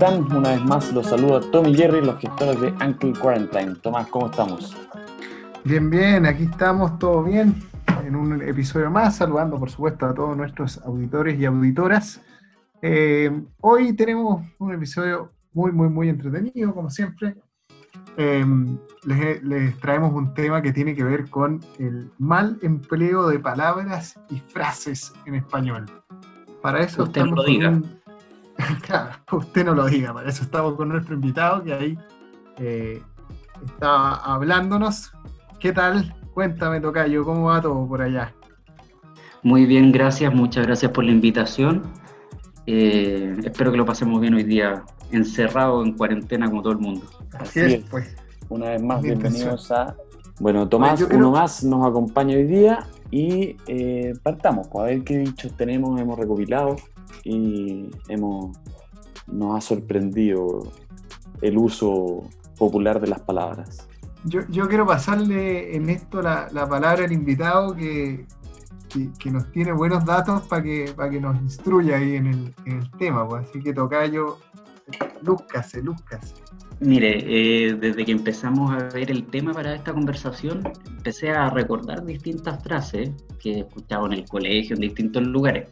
están? Una vez más los saludo a Tommy y Jerry, los gestores de Uncle Quarantine. Tomás, ¿cómo estamos? Bien, bien, aquí estamos, todo bien, en un episodio más, saludando por supuesto a todos nuestros auditores y auditoras. Eh, hoy tenemos un episodio muy, muy, muy entretenido, como siempre. Eh, les, les traemos un tema que tiene que ver con el mal empleo de palabras y frases en español. Para eso Usted estamos lo diga. con un- Claro, usted no lo diga, para eso estamos con nuestro invitado que ahí eh, está hablándonos. ¿Qué tal? Cuéntame, Tocayo, ¿cómo va todo por allá? Muy bien, gracias, muchas gracias por la invitación. Eh, espero que lo pasemos bien hoy día, encerrado en cuarentena como todo el mundo. Así Así es, es. pues. Una vez más, bienvenidos a... Bueno, Tomás, uno más nos acompaña hoy día y eh, partamos, pues, a ver qué dichos tenemos, hemos recopilado y hemos, nos ha sorprendido el uso popular de las palabras. Yo, yo quiero pasarle en esto la, la palabra al invitado que, que, que nos tiene buenos datos para que, para que nos instruya ahí en el, en el tema. Pues. Así que Tocayo, lúzcase, lúzcase. Mire, eh, desde que empezamos a ver el tema para esta conversación, empecé a recordar distintas frases que he escuchado en el colegio, en distintos lugares.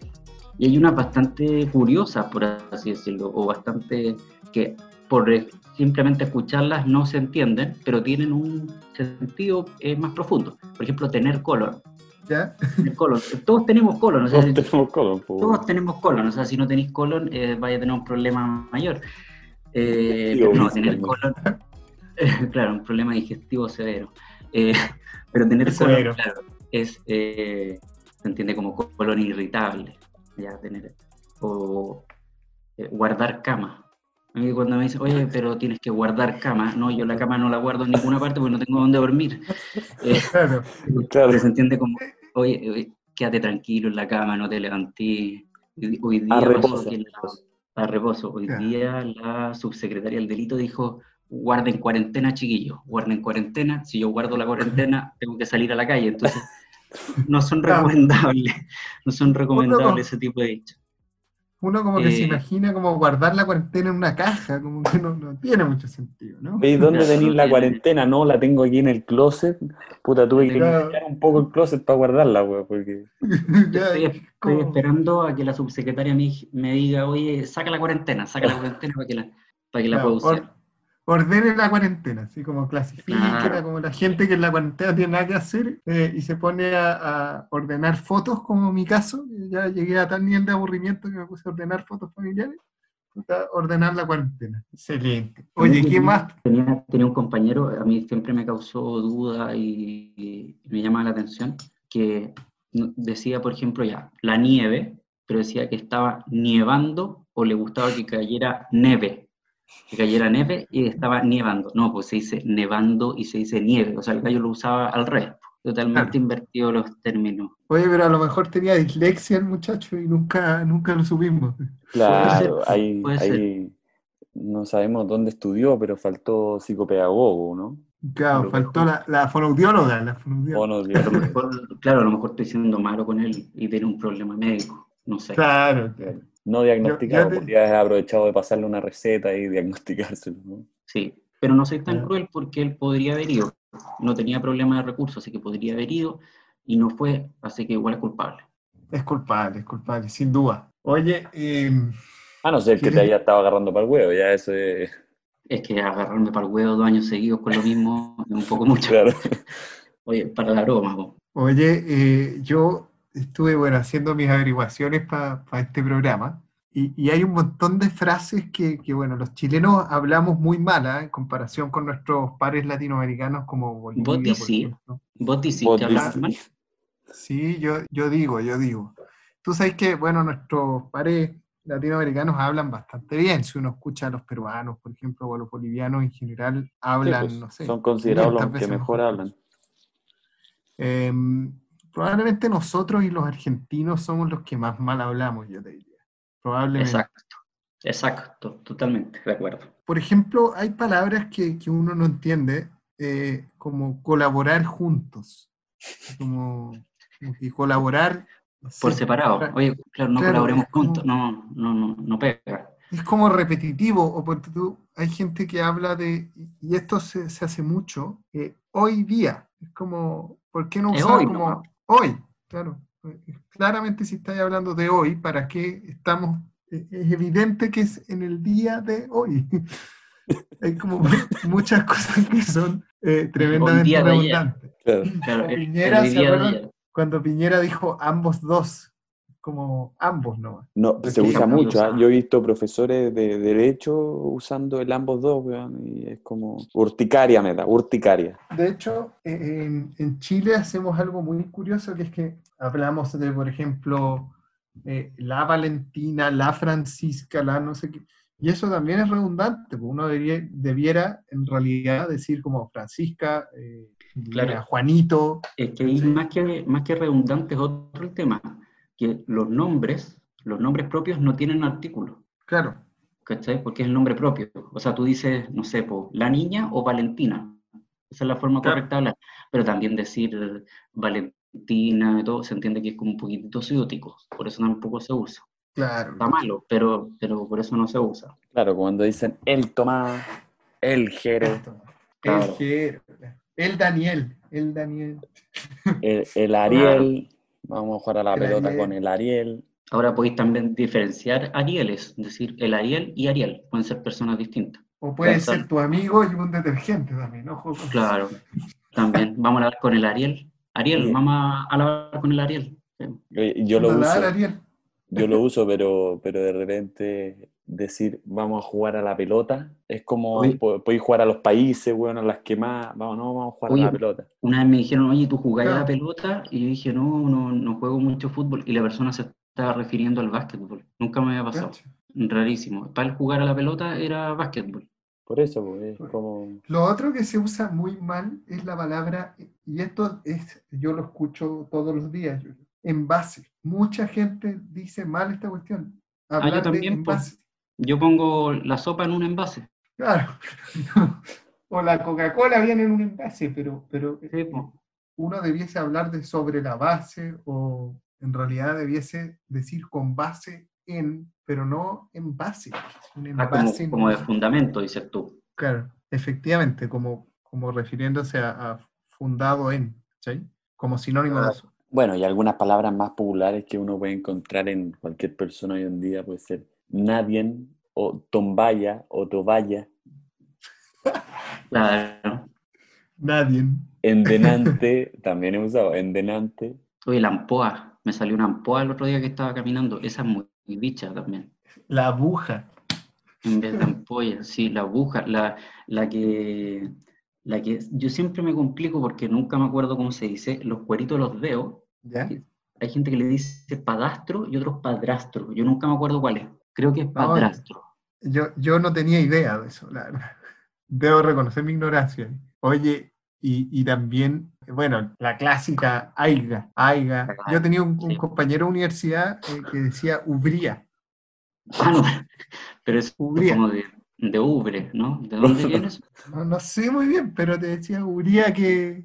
Y hay unas bastante curiosas, por así decirlo, o bastante que por eh, simplemente escucharlas no se entienden, pero tienen un sentido eh, más profundo. Por ejemplo, tener color. ¿Ya? Tener colon. Todos tenemos colon, o sea, Todos tenemos colon, todos tenemos colon, o sea, si no tenéis colon, eh, vaya a tener un problema mayor. Eh, pero no, tener colon, claro, un problema digestivo severo. Eh, pero tener Es colon, severo. claro, es, eh, se entiende como colon irritable, ya tener, o eh, guardar cama. A mí cuando me dicen, oye, pero tienes que guardar cama, no, yo la cama no la guardo en ninguna parte porque no tengo dónde dormir. Eh, Claro. Claro, pero se entiende como, oye, oye, quédate tranquilo en la cama, no te levantís. Hoy, hoy día a reposo. que la- a reposo. Hoy día la subsecretaria del delito dijo, guarden cuarentena, chiquillos, guarden cuarentena. Si yo guardo la cuarentena, tengo que salir a la calle. Entonces, no son recomendables, no son recomendables ese tipo de dichos. Uno como que se Eh, imagina como guardar la cuarentena en una caja, como que no, no tiene mucho sentido, ¿no? ¿Veis dónde tenéis la cuarentena? No, la tengo aquí en el closet. Puta, tuve que limpiar un poco el closet para guardarla, weón, porque... Estoy, es estoy esperando a que la subsecretaria me, me diga, oye, saca la cuarentena, saca la cuarentena para que la, para que la Claro, pueda usar. Or- ordene la cuarentena, así como clasifica, Claro. como la gente que en la cuarentena tiene nada que hacer eh, y se pone a, a ordenar fotos, como mi caso, ya llegué a tal nivel de aburrimiento que me puse a ordenar fotos familiares, ordenar la cuarentena. Excelente. Oye, ¿qué más? Tenía, tenía un compañero, a mí siempre me causó duda y, y me llamaba la atención, que decía, por ejemplo, ya, la nieve, pero decía que estaba nievando o le gustaba que cayera neve, que cayera neve y estaba nievando. No, pues se dice nevando y se dice nieve, o sea, el gallo lo usaba al revés, totalmente Claro. invertido los términos. Oye, pero a lo mejor tenía dislexia el muchacho y nunca, nunca lo supimos. Claro, ahí, puede ser. ahí no sabemos dónde estudió, pero faltó psicopedagogo, ¿no? Claro, Pero- faltó la, la fonoaudióloga, la fonoaudióloga. no, A lo mejor, claro, a lo mejor estoy siendo malo con él y tiene un problema médico, no sé. Claro, claro. No diagnosticado, Yo- yo te- podría haber aprovechado de pasarle una receta y diagnosticárselo, ¿no? Sí, pero no soy tan Ya. cruel porque él podría haber ido. No tenía problema de recursos, así que podría haber ido y no fue, así que igual es culpable. Es culpable, es culpable, sin duda. Oye, eh, A no ser que te ¿Quieres- haya estado agarrando para el huevo, ya eso es... Es que agarrarme para el huevo dos años seguidos con lo mismo es un poco mucho. Claro. Oye, para la broma. Oye, eh, yo estuve bueno, haciendo mis averiguaciones para este programa y, y hay un montón de frases que, que, bueno, los chilenos hablamos muy malas en comparación con nuestros pares latinoamericanos como Bolivia, ejemplo. Vos decís Vos que mal. Sí, yo, yo digo, yo digo. Tú sabes que, bueno, nuestros pares latinoamericanos hablan bastante bien. Si uno escucha a los peruanos, por ejemplo, o a los bolivianos en general, Sí, hablan, pues, no sé. son considerados 500 los que veces mejor hablan. Em, probablemente nosotros y los argentinos somos los que más mal hablamos, yo te diría. Probablemente. Exacto, exacto, totalmente de acuerdo. Por ejemplo, hay palabras que, que uno no entiende, eh, como colaborar juntos. Como, que colaborar. no Por separado. Oye, claro, no claro, colaboremos como- juntos, no, no, no, no pega. es como repetitivo, o porque tú, hay gente que habla de, y esto se, hace mucho, eh, hoy día, es como, ¿por qué no usar como hoy? Claro, claramente si estáis hablando de hoy, ¿para qué estamos? E, es evidente que es en el día de hoy. hay como muchas cosas que son eh, tremendamente redundantes. cuando Piñera dijo ambos dos, como ambos no. No, se usa mucho. ¿ah? Yo he visto profesores de derecho usando el ambos dos, y es como urticaria, me da, urticaria. De hecho, e, en, Chile hacemos algo muy curioso, que es que hablamos de, por ejemplo, eh, la Valentina, la Francisca, la no sé qué. Y eso también es redundante, porque uno debiera, debiera en realidad decir como Francisca, eh, Juanito. Es que más que, más que redundante es otro tema que los nombres, los nombres propios no tienen artículo. Claro. ¿Cachai? Porque es el nombre propio. O sea, tú dices, no sé, la niña o Valentina. Esa es la forma correcta de hablar. Pero también decir Valentina y todo, se entiende que es como un poquitito ciútico. Por eso tampoco se usa. Claro. Está malo, pero, pero por eso no se usa. Claro, cuando dicen el Tomás, el Jero. El Jero. El Daniel. El Daniel. El, el Ariel. Vamos a jugar a la pelota con el Ariel. Ahora podéis también diferenciar Arieles, es decir, el Ariel y Ariel. Pueden ser personas distintas. O puede ser tu amigo y un detergente también, ¿no? Claro, también. Vamos a hablar con el Ariel. Ariel, vamos a hablar con el Ariel. Yo, lo uso. Yo lo uso, pero, pero de repente decir vamos a jugar a la pelota es como podéis jugar a los países, bueno, a las que más, vamos, no, vamos a jugar a la pelota. Una vez me dijeron, oye, ¿tú jugás a la pelota? Y yo dije, no, no, no juego mucho fútbol. Y la persona se estaba refiriendo al básquetbol. Nunca me había pasado. Rarísimo. Para el jugar a la pelota era básquetbol. Por eso, pues, es como... Lo otro que se usa muy mal es la palabra, y esto es, yo lo escucho todos los días, envase. Mucha gente dice mal esta cuestión. Ah, yo también, yo pongo la sopa en un envase. Claro. o la Coca-Cola viene en un envase, pero, pero uno debiese hablar de sobre la base o en realidad debiese decir con base en, pero no en base. ah, como, de fundamento, dices tú. Claro, efectivamente, como, como refiriéndose a, fundado en, ¿sí? Como sinónimo de eso. Bueno, y algunas palabras más populares que uno puede encontrar en cualquier persona hoy en día puede ser nadie o tombaya o tobaya. Claro. Nadie. Endenante, también he usado, endenante. Oye, la ampoa, me salió una ampoa el otro día que estaba caminando, esa es muy, bicha también. La aguja. En vez de ampolla, sí, la aguja, la, la que la que yo siempre me complico porque nunca me acuerdo cómo se dice, los cueritos los veo. ¿Ya? Hay gente que le dice padastro y otros padrastro. Yo nunca me acuerdo cuál es. Creo que es padrastro. yo, yo no tenía idea de eso, la verdad. Debo reconocer mi ignorancia. Oye, y, también, bueno, la clásica AIGA. AIGA. Yo tenía un, compañero de universidad eh, que decía Ubría. Ah, no, pero es Ubría. como de, de Ubre, ¿no? ¿De dónde vienes? No, no, sé muy bien, pero te decía Ubría que...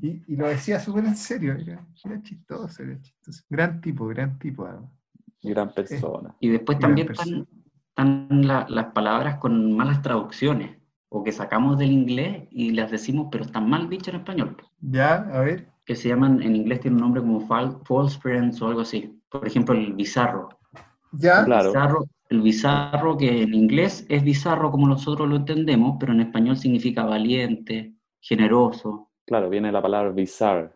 Y, lo decía súper en serio. Era, chistoso, era chistoso. Gran tipo, gran tipo. Además. Gran persona. Y después también están, las palabras con malas traducciones, o que sacamos del inglés y las decimos, pero están mal dichas en español. Ya, a ver. Que se llaman, en inglés tiene un nombre como false friends o algo así. Por ejemplo, el bizarro. Ya, claro. el bizarro que en inglés es bizarro como nosotros lo entendemos, pero en español significa valiente, generoso. Claro, viene la palabra bizarre.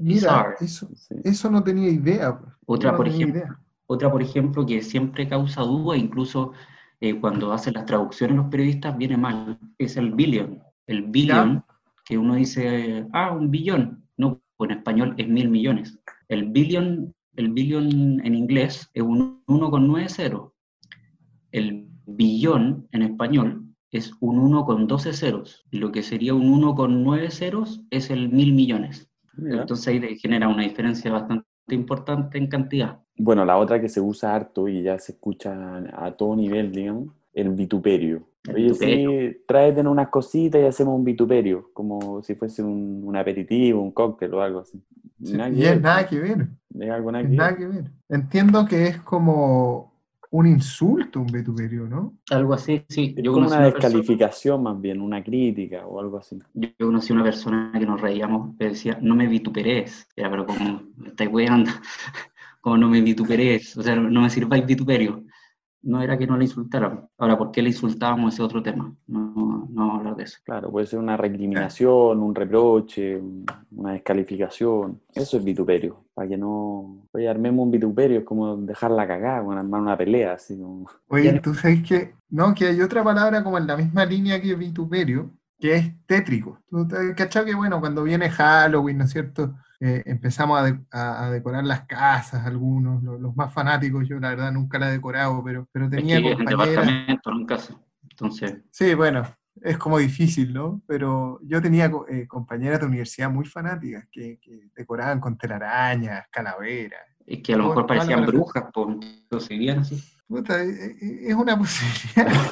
Mira, eso, eso no tenía idea. Otra, por ejemplo, otra, por ejemplo, que siempre causa duda, incluso eh, cuando hacen las traducciones los periodistas, viene mal, es el billion. El billion, que uno dice, ah, un billón. No, en español es mil millones. El billion, el billion en inglés es un 1,90. El billón en español es un 1 con 12 ceros. Y lo que sería un 1 con 9 ceros es el mil millones. Entonces ahí genera una diferencia bastante importante en cantidad. Bueno, la otra que se usa harto y ya se escucha a todo nivel, digamos, el vituperio. Oye, sí, tráete unas cositas y hacemos un vituperio, como si fuese un, aperitivo, un cóctel o algo así. nada, y es nada que ver. Es algo nada, que, ver. Entiendo que es como un insulto, un vituperio, ¿no? Algo así, sí. Yo como conocí una una persona, descalificación más bien, una crítica o algo así. yo conocí una persona que nos reíamos, que decía, no me vituperes. Era, pero como, me estáis weando, como no me vituperes, o sea, no me sirváis vituperio. No era que no le insultáramos. Ahora, ¿por qué le insultábamos? Ese otro tema. No, no vamos a hablar de eso. Claro, puede ser una recriminación, un reproche, un- una descalificación. Eso es vituperio. Para que no. Oye, armemos un vituperio, es como dejar la cagada, como armar una pelea, así como. Oye, tú sabes que, no, que hay otra palabra como en la misma línea que vituperio, que es tétrico. Has cachado que, bueno, cuando viene Halloween, ¿no es cierto? Eh, empezamos a, de- a- a decorar las casas, algunos, lo- los, más fanáticos, yo la verdad nunca la he decorado, pero, pero Es tenía que en compañeras. en casa. Entonces, Sí, bueno, es como difícil, ¿no? Pero yo tenía eh, compañeras de universidad muy fanáticas que, que decoraban con telarañas, calaveras. es que a lo mejor parecían brujas, entonces seguían así. Eh, eh, es una posibilidad.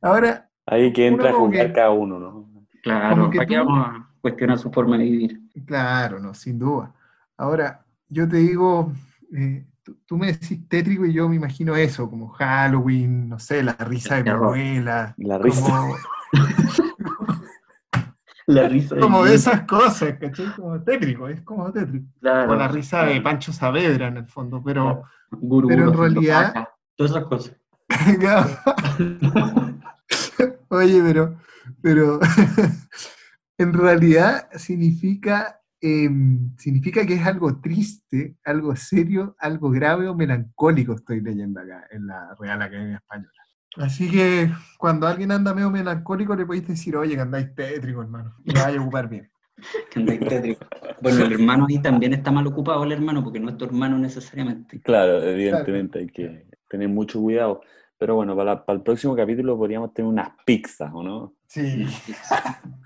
Ahora, Ahí que entra a juzgar que- cada uno, ¿no? Claro, ¿para qué tú- vamos a cuestionar su forma de vivir? claro, no, sin duda. Ahora, yo te digo, eh, tú, tú me decís tétrico y yo me imagino eso, como Halloween, no sé, la risa de mi abuela. La risa. Como, La risa de como de esas cosas, ¿cachai? Como tétrico, es como tétrico. claro. O la risa de Pancho Saavedra en el fondo, pero... Guru, pero en realidad- Todas esas cosas. Oye, pero, pero en realidad significa, em, significa que es algo triste, algo serio, algo grave o melancólico, estoy leyendo acá en la Real Academia Española. Así que cuando alguien anda medio melancólico le podéis decir, oye, que andáis tétrico, hermano, y me vaya a ocupar bien. Que andáis tétrico. Bueno, el hermano ahí también está mal ocupado, el hermano, porque no es tu hermano necesariamente. Claro, evidentemente hay que tener mucho cuidado. Pero bueno, para, la- para el próximo capítulo podríamos tener unas pizzas, ¿o no? Sí.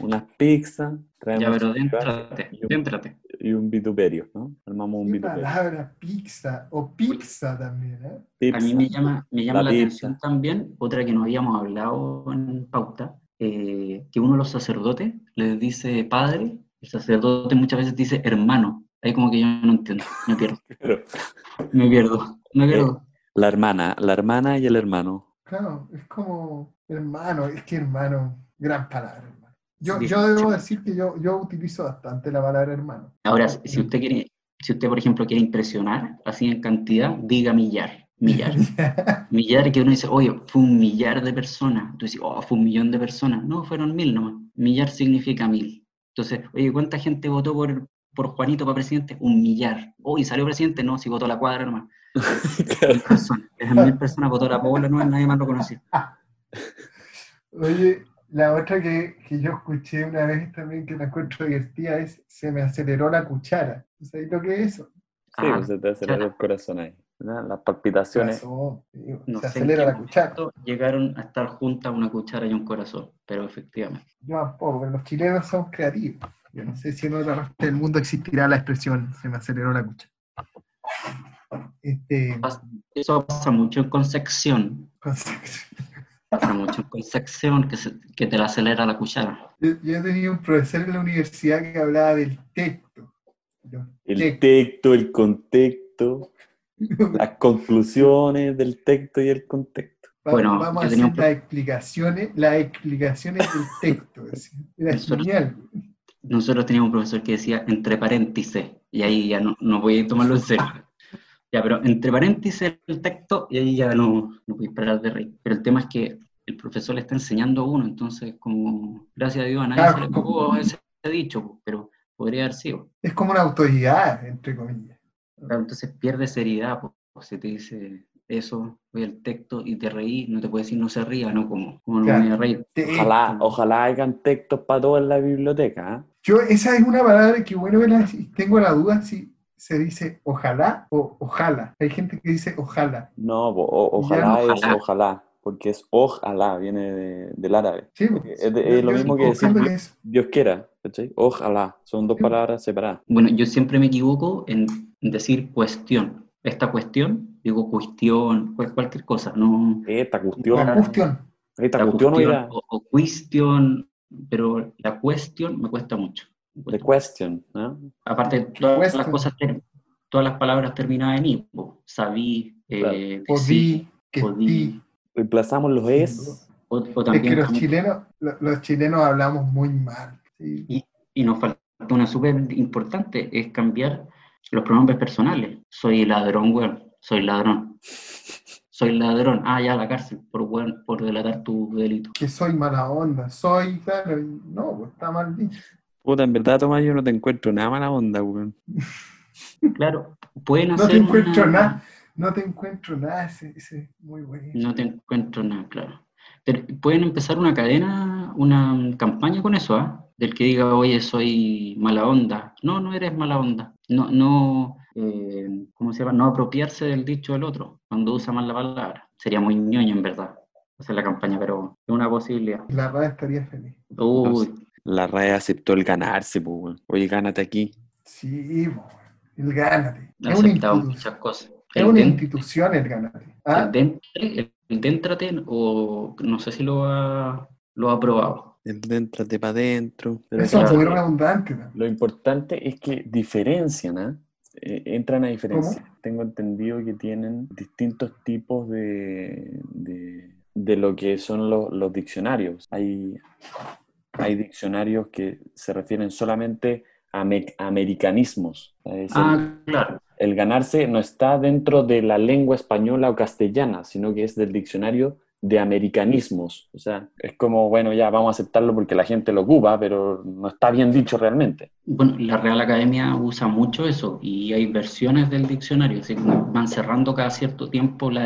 Unas pizzas, Ya, traemos pero un déntrate, y un- déntrate. y un vituperio, ¿no? Armamos un ¿Qué vituperio. palabra? Pizza o pizza también, ¿eh? A mí me llama, me llama La atención también, otra que no habíamos hablado en pauta, eh, que uno de los sacerdotes les dice padre, el sacerdote muchas veces dice hermano. Ahí como que yo no entiendo, me pierdo, Pero me pierdo, me pierdo. La hermana, la hermana y el hermano. Claro, es como hermano, es que hermano, gran palabra, hermano. Yo, yo debo decir que yo, yo utilizo bastante la palabra hermano. Ahora, si usted quiere, si usted por ejemplo quiere impresionar, así en cantidad, diga millar, millar. Millar que uno dice, oye, fue un millar de personas. Tú dices, oh, fue un millón de personas. No, fueron mil nomás. Millar significa mil. Entonces, oye, ¿cuánta gente votó por, por Juanito para presidente? Un millar. Oye, ¿salió presidente? No, si votó la cuadra nomás. Mil personas. Esas mil personas votó la Paola, no, nadie más lo conocía. Oye, la otra que, que yo escuché una vez también que la encuentro divertida es se me aceleró la cuchara. ¿Sabes lo que es eso? Sí, Ah, pues se te acelera el corazón ahí. ¿verdad? Las palpitaciones. Corazón, digo, No se acelera la cuchara. llegaron a estar juntas una cuchara y un corazón, pero efectivamente. Yo tampoco, pero los chilenos somos creativos. Yo no sé si en otra parte del mundo existirá la expresión se me aceleró la cuchara. Este, Eso pasa mucho en Concepción. Pasa mucho en Concepción que, se- que te la acelera la cuchara. Yo, yo he tenido un profesor en la universidad que hablaba del texto. El textos. texto, el contexto, las conclusiones del texto y el contexto. Va- Bueno, vamos a hacer un las explicaciones, las explicaciones del texto. es decir, Era Nosotros- genial. Nosotros teníamos un profesor que decía entre paréntesis, y ahí ya no, no voy a tomarlo en serio. Ya, pero entre paréntesis el texto, y ahí ya no, no a parar de reír. Pero el tema es que el profesor le está enseñando a uno, entonces, como, gracias a Dios, a nadie Claro. se le escapó ese dicho, pero podría haber sido. Es como una autoridad, entre comillas. Claro, entonces pierde seriedad, pues, si te dice eso, voy al texto y te reí, no te puede decir no se ría, ¿no? Como, como no Claro. me voy a reír. Ojalá, ojalá hayan textos para todo en la biblioteca. ¿ah? Yo, esa es una palabra que, bueno, tengo la duda si se dice ojalá o ojalá. Hay gente que dice ojalá. No, o- ojalá es ojalá. ojalá, porque es ojalá, viene de- del árabe. Sí, Es de- es lo yo- mismo que yo decir entiendo que es- Dios quiera, ¿cachai? Ojalá, son dos Sí. palabras separadas. Bueno, yo siempre me equivoco en decir cuestión. Esta cuestión, digo cuestión, cual- cualquier cosa, no Esta cuestión, la cuestión. esta cuestión, cuestión oiga, o, o cuestión, pero la cuestión me cuesta mucho. The question, ¿no? Aparte, todas las cosas, todas las palabras terminadas en i, sabí, eh, que podí. Reemplazamos los es. O, o Es que también los como- chilenos, lo- los chilenos hablamos muy mal. sí. Y, y nos falta una súper importante, es cambiar los pronombres personales. Soy ladrón, weón. Soy ladrón. Soy ladrón. Ah, ya la cárcel por, weón, por delatar tu delito. Que soy mala onda, soy, claro, no, pues está mal dicho. Puta, en verdad, Tomás, yo no te encuentro nada mala onda, weón. Claro, pueden No hacer te encuentro una- nada, no te encuentro nada, ese, ese muy bueno. No te encuentro nada, claro. Pero pueden empezar una cadena, una campaña con eso, ¿ah? Del que diga, oye, soy mala onda. No, no eres mala onda. No, no, eh, ¿cómo se llama? No apropiarse del dicho del otro cuando usa mal la palabra. Sería muy ñoño, en verdad, hacer la campaña, pero es una posibilidad. La radio estaría feliz. Uy, La RAE aceptó el ganarse, pues, weón. Oye, gánate aquí. Sí, el gánate. ha Es una, aceptado muchas cosas. es El una den- institución el gánate. ¿ah? el déntrate, o no sé si lo ha, lo ha aprobado. El déntrate para adentro. Eso es redundante. ¿no? Lo importante es que diferencian, ¿ah? Eh, entran a diferenciar. Tengo entendido que tienen distintos tipos de, de, de lo que son los, los diccionarios. Hay, hay diccionarios que se refieren solamente a me- americanismos. Es Ah, claro. el ganarse no está dentro de la lengua española o castellana, sino que es del diccionario de americanismos. O sea, es como, bueno, ya vamos a aceptarlo porque la gente lo ocupa, pero no está bien dicho realmente. Bueno, la Real Academia usa mucho eso y hay versiones del diccionario, así como van cerrando cada cierto tiempo la,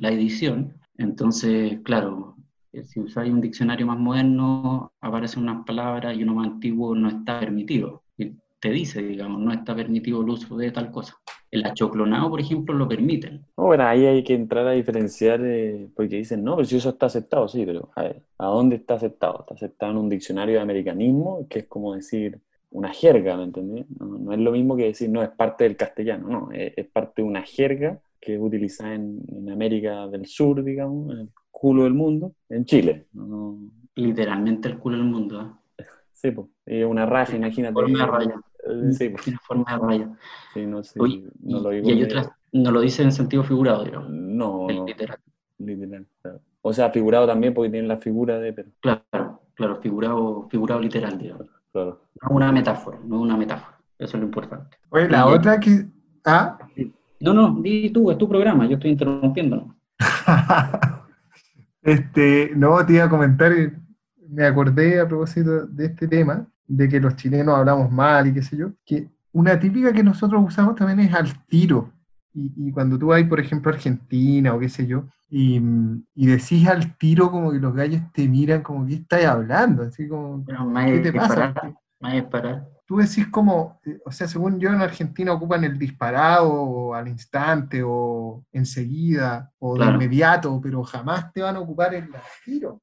la edición. Entonces, claro, si usáis un diccionario más moderno, aparecen unas palabras y uno más antiguo no está permitido. Y te dice, digamos, no está permitido el uso de tal cosa. El achoclonado, por ejemplo, lo permiten. No, Bueno, ahí hay que entrar a diferenciar, eh, porque dicen, no, pero si eso está aceptado, sí, pero a ver, ¿a dónde está aceptado? Está aceptado en un diccionario de americanismo, que es como decir una jerga, ¿me entendés? No, no es lo mismo que decir, no, es parte del castellano, no, es, es parte de una jerga que es utilizada en, en América del Sur, digamos, culo del mundo, en Chile. No, no- Literalmente el culo del mundo. ¿eh? sí, pues, es una raja, imagínate. Forma de raya. Eh, Sí, pues, Tiene forma de raya. sí, no lo y, digo y hay otras, no lo dice en sentido figurado, digamos. No, El no, literal. literal. claro. O sea, figurado también porque tiene la figura de, pero, Claro, claro, figurado, figurado literal, digamos. claro. No una metáfora, no una metáfora. Eso es lo importante. Oye, la Y- otra que. Ah, No, no, di tú, es tu programa, yo estoy interrumpiendo. este, no, te iba a comentar, me acordé a propósito de este tema, de que los chilenos hablamos mal y qué sé yo, que una típica que nosotros usamos también es al tiro. Y, y cuando tú vas, por ejemplo, a Argentina o qué sé yo, y, y decís al tiro como que los gallos te miran como que estás hablando, así como, Pero ¿qué te pasa? parar, Tú decís como, eh, o sea, según yo en Argentina ocupan el disparado o al instante o enseguida o Claro. de inmediato, pero jamás te van a ocupar el tiro.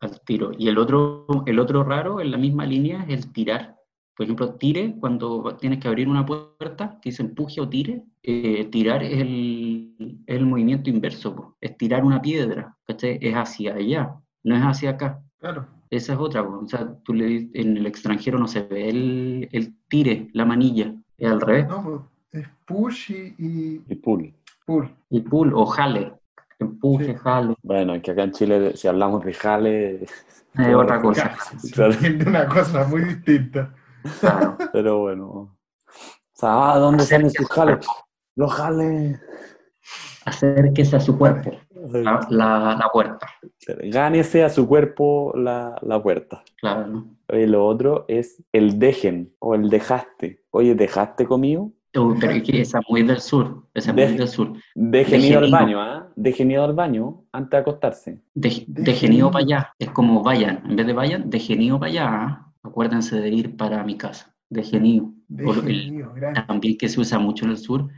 al tiro. Y el otro, el otro raro en la misma línea es el tirar. Por ejemplo, tire, cuando tienes que abrir una puerta, que dice empuje o tire, eh, tirar es el, movimiento inverso, es tirar una piedra, ¿cachai? Es hacia allá, no es hacia acá. Claro. Esa es otra, o sea, tú le, en el extranjero no se ve el, el tire, la manilla, es al revés. No, es push y, y Y pull. pull. Y pull o jale, empuje, Sí. jale, Bueno, es que acá en Chile, si hablamos de jale, es otra cosa. Claro. Es de una cosa muy distinta. Claro. pero bueno. O sea, ah, ¿dónde salen sus jales? Los jales. Acérquese a su cuerpo, la, la, la puerta, Gánese a su cuerpo la, la puerta. claro. Oye, lo otro es el dejen o el dejaste. Oye, ¿dejaste conmigo? Uy, pero es que esa es muy del sur, esa es muy del sur. Dejen ir al Dejen ir. baño, ¿ah? Dejen ir al baño antes de acostarse. De, Dejen ir. para allá, es como vayan, en vez de vayan, de genio para allá, ¿ah? acuérdense de ir para mi casa, de genio. O lo- Deje el- mío, grande. también que se usa mucho en el sur,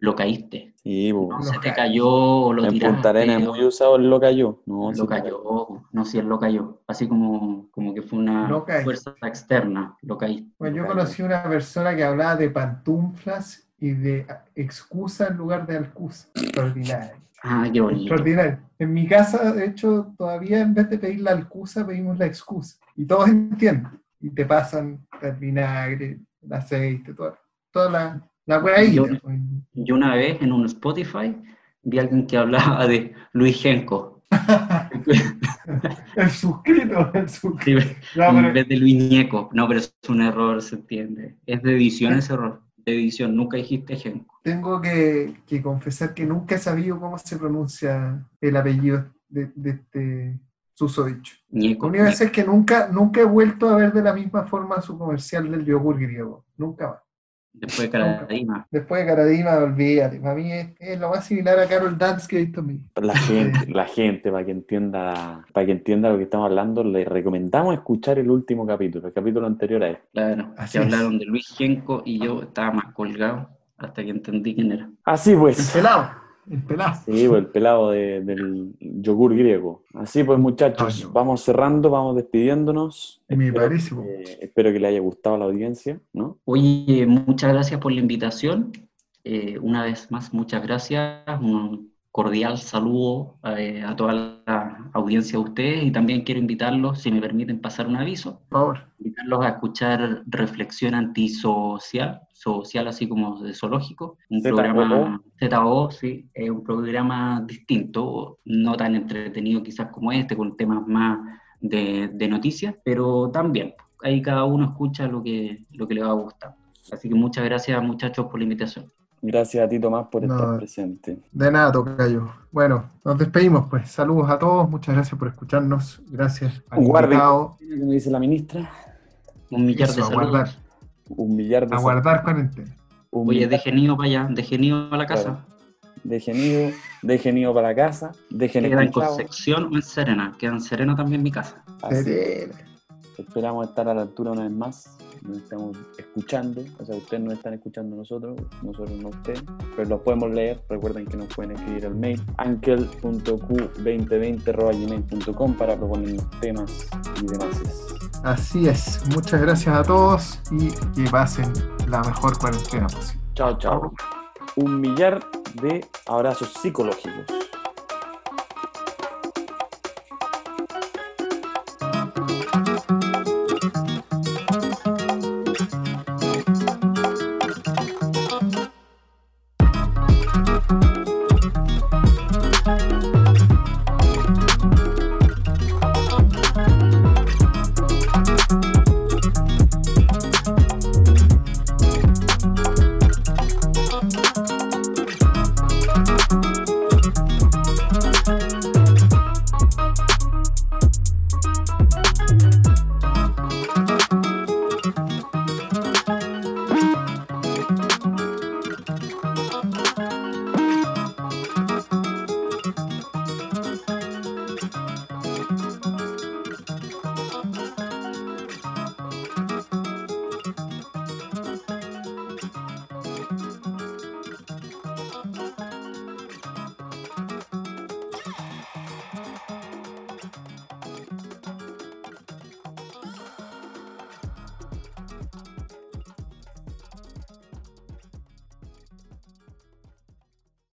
lo caíste, Sí, no se te ca- cayó o lo en tiraste. Punta es muy usado el lo cayó. No, lo sí. cayó, no, si él lo cayó, así como, como que fue una fuerza externa, lo caíste. Bueno, yo conocí una persona que hablaba de pantuflas y de excusa en lugar de alcusa. Extraordinario. Ah, qué bonito. Extraordinario. En mi casa, de hecho, todavía en vez de pedir la alcusa, pedimos la excusa. Y todos entienden. Y te pasan el vinagre, el aceite, toda, toda la, la ahí. Yo-. Yo una vez en un Spotify vi a alguien que hablaba de Luis Genco. el suscrito, el suscrito. en vez de Luis Ñeco. No, pero es un error, se entiende. Es de edición ese error. De edición, nunca dijiste Genco. Tengo que, confesar que nunca he sabido cómo se pronuncia el apellido de, de este susodicho. Ñeco. Lo único es que nunca, nunca he vuelto a ver de la misma forma su comercial del yogur griego. Nunca más. Después de Caradima. Después de Caradima, olvídate. Para mí es, lo más similar a Carol Dance que he visto en mí. La gente, la gente, para que entienda, para que entienda lo que estamos hablando, le recomendamos escuchar el último capítulo, el capítulo anterior a este. Claro, Así hablaron de Luis Genco y yo estaba más colgado hasta que entendí quién era. Así pues. El pelado. El pelado. Sí, pues el pelado del yogur griego. Así pues, muchachos, vamos cerrando, vamos despidiéndonos. Mi espero, que, espero que le haya gustado a la audiencia, ¿no? Oye, muchas gracias por la invitación. Eh, una vez más, muchas gracias cordial saludo eh, a toda la audiencia de ustedes y también quiero invitarlos, si me permiten pasar un aviso, por favor. Invitarlos a escuchar Reflexión Antisocial, social así como de zoológico, un programa ZO, sí, es un programa distinto, no tan entretenido quizás como este, con temas más de, de noticias, pero también ahí cada uno escucha lo que, lo que le va a gustar. Así que muchas gracias muchachos por la invitación. Gracias a ti, Tomás, por estar presente. De nada, Tocayo. Bueno, nos despedimos, pues. Saludos a todos, muchas gracias por escucharnos. Gracias al Guarde, como dice la ministra. Un millar de saludos. Un millar de Aguardar cuarentena. Oye, de genio para allá, de genio a la casa. De genio, de genio para la casa, de genio ¿Queda en Concepción o en Serena? Queda en Serena también mi casa. Serena. Esperamos estar a la altura una vez más nos estamos escuchando, o sea, ustedes nos están escuchando nosotros, nosotros no ustedes, pero los podemos leer, recuerden que nos pueden escribir al mail ankel.q2020.gmail.com para proponer temas y demás. Así es, muchas gracias a todos y que pasen la mejor cuarentena posible. Chao, chao. Un millar de abrazos psicológicos.